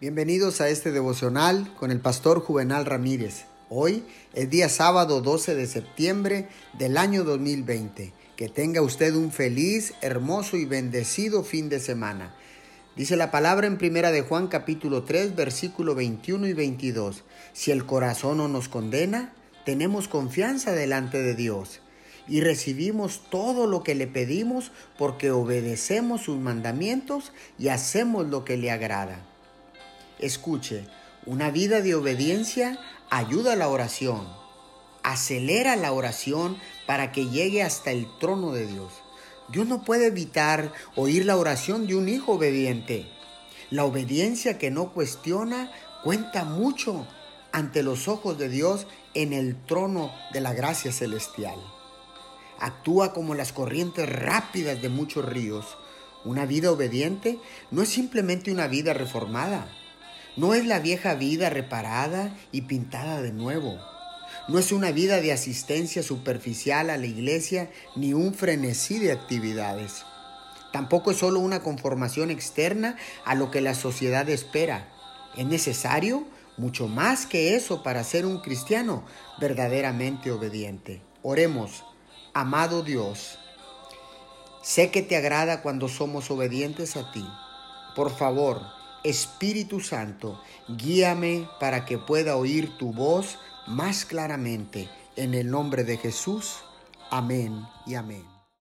Bienvenidos a este devocional con el pastor Juvenal Ramírez. Hoy es día sábado 12 de septiembre del año 2020. Que tenga usted un feliz, hermoso y bendecido fin de semana. Dice la palabra en primera de Juan capítulo 3 versículo 21 y 22. Si el corazón no nos condena, tenemos confianza delante de Dios y recibimos todo lo que le pedimos porque obedecemos sus mandamientos y hacemos lo que le agrada. Escuche, una vida de obediencia ayuda a la oración, acelera la oración para que llegue hasta el trono de Dios. Dios no puede evitar oír la oración de un hijo obediente. La obediencia que no cuestiona cuenta mucho ante los ojos de Dios en el trono de la gracia celestial. Actúa como las corrientes rápidas de muchos ríos. Una vida obediente no es simplemente una vida reformada no es la vieja vida reparada y pintada de nuevo. No es una vida de asistencia superficial a la iglesia ni un frenesí de actividades. Tampoco es solo una conformación externa a lo que la sociedad espera. Es necesario mucho más que eso para ser un cristiano verdaderamente obediente. Oremos, amado Dios, sé que te agrada cuando somos obedientes a ti. Por favor, Espíritu Santo, guíame para que pueda oír tu voz más claramente. En el nombre de Jesús. Amén y amén.